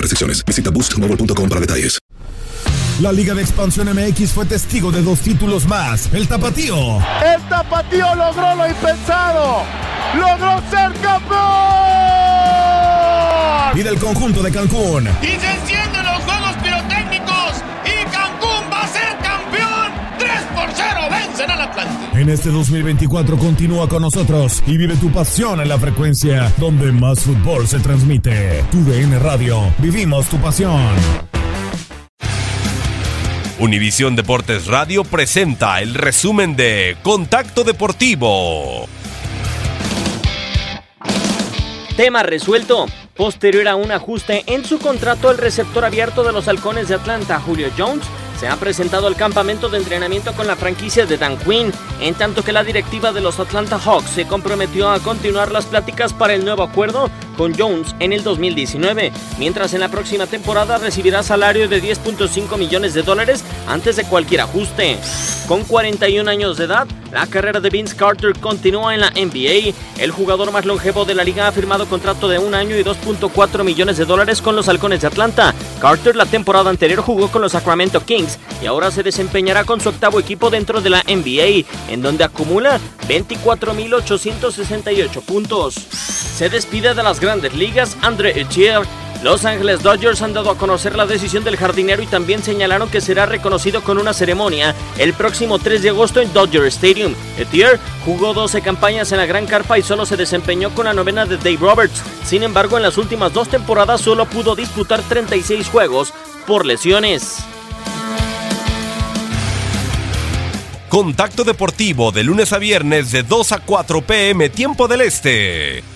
restricciones. Visita boostmobile.com para detalles. La Liga de Expansión MX fue testigo de dos títulos más. El Tapatío. El Tapatío logró lo impensado. Logró ser campeón. Y del conjunto de Cancún. Y En este 2024 continúa con nosotros y vive tu pasión en la frecuencia donde más fútbol se transmite. Tu DN Radio. Vivimos tu pasión. Univisión Deportes Radio presenta el resumen de Contacto Deportivo. Tema resuelto. Posterior a un ajuste en su contrato, el receptor abierto de los halcones de Atlanta, Julio Jones, se ha presentado al campamento de entrenamiento con la franquicia de Dan Quinn, en tanto que la directiva de los Atlanta Hawks se comprometió a continuar las pláticas para el nuevo acuerdo con Jones en el 2019, mientras en la próxima temporada recibirá salario de 10.5 millones de dólares antes de cualquier ajuste. Con 41 años de edad, la carrera de Vince Carter continúa en la NBA. El jugador más longevo de la liga ha firmado contrato de un año y 2.4 millones de dólares con los Halcones de Atlanta. Carter la temporada anterior jugó con los Sacramento Kings y ahora se desempeñará con su octavo equipo dentro de la NBA, en donde acumula 24.868 puntos. Se despide de las grandes ligas André Etchier. Los Angeles Dodgers han dado a conocer la decisión del jardinero y también señalaron que será reconocido con una ceremonia el próximo 3 de agosto en Dodger Stadium. Etier jugó 12 campañas en la Gran Carpa y solo se desempeñó con la novena de Dave Roberts. Sin embargo, en las últimas dos temporadas solo pudo disputar 36 juegos por lesiones. Contacto Deportivo de lunes a viernes de 2 a 4 pm tiempo del Este.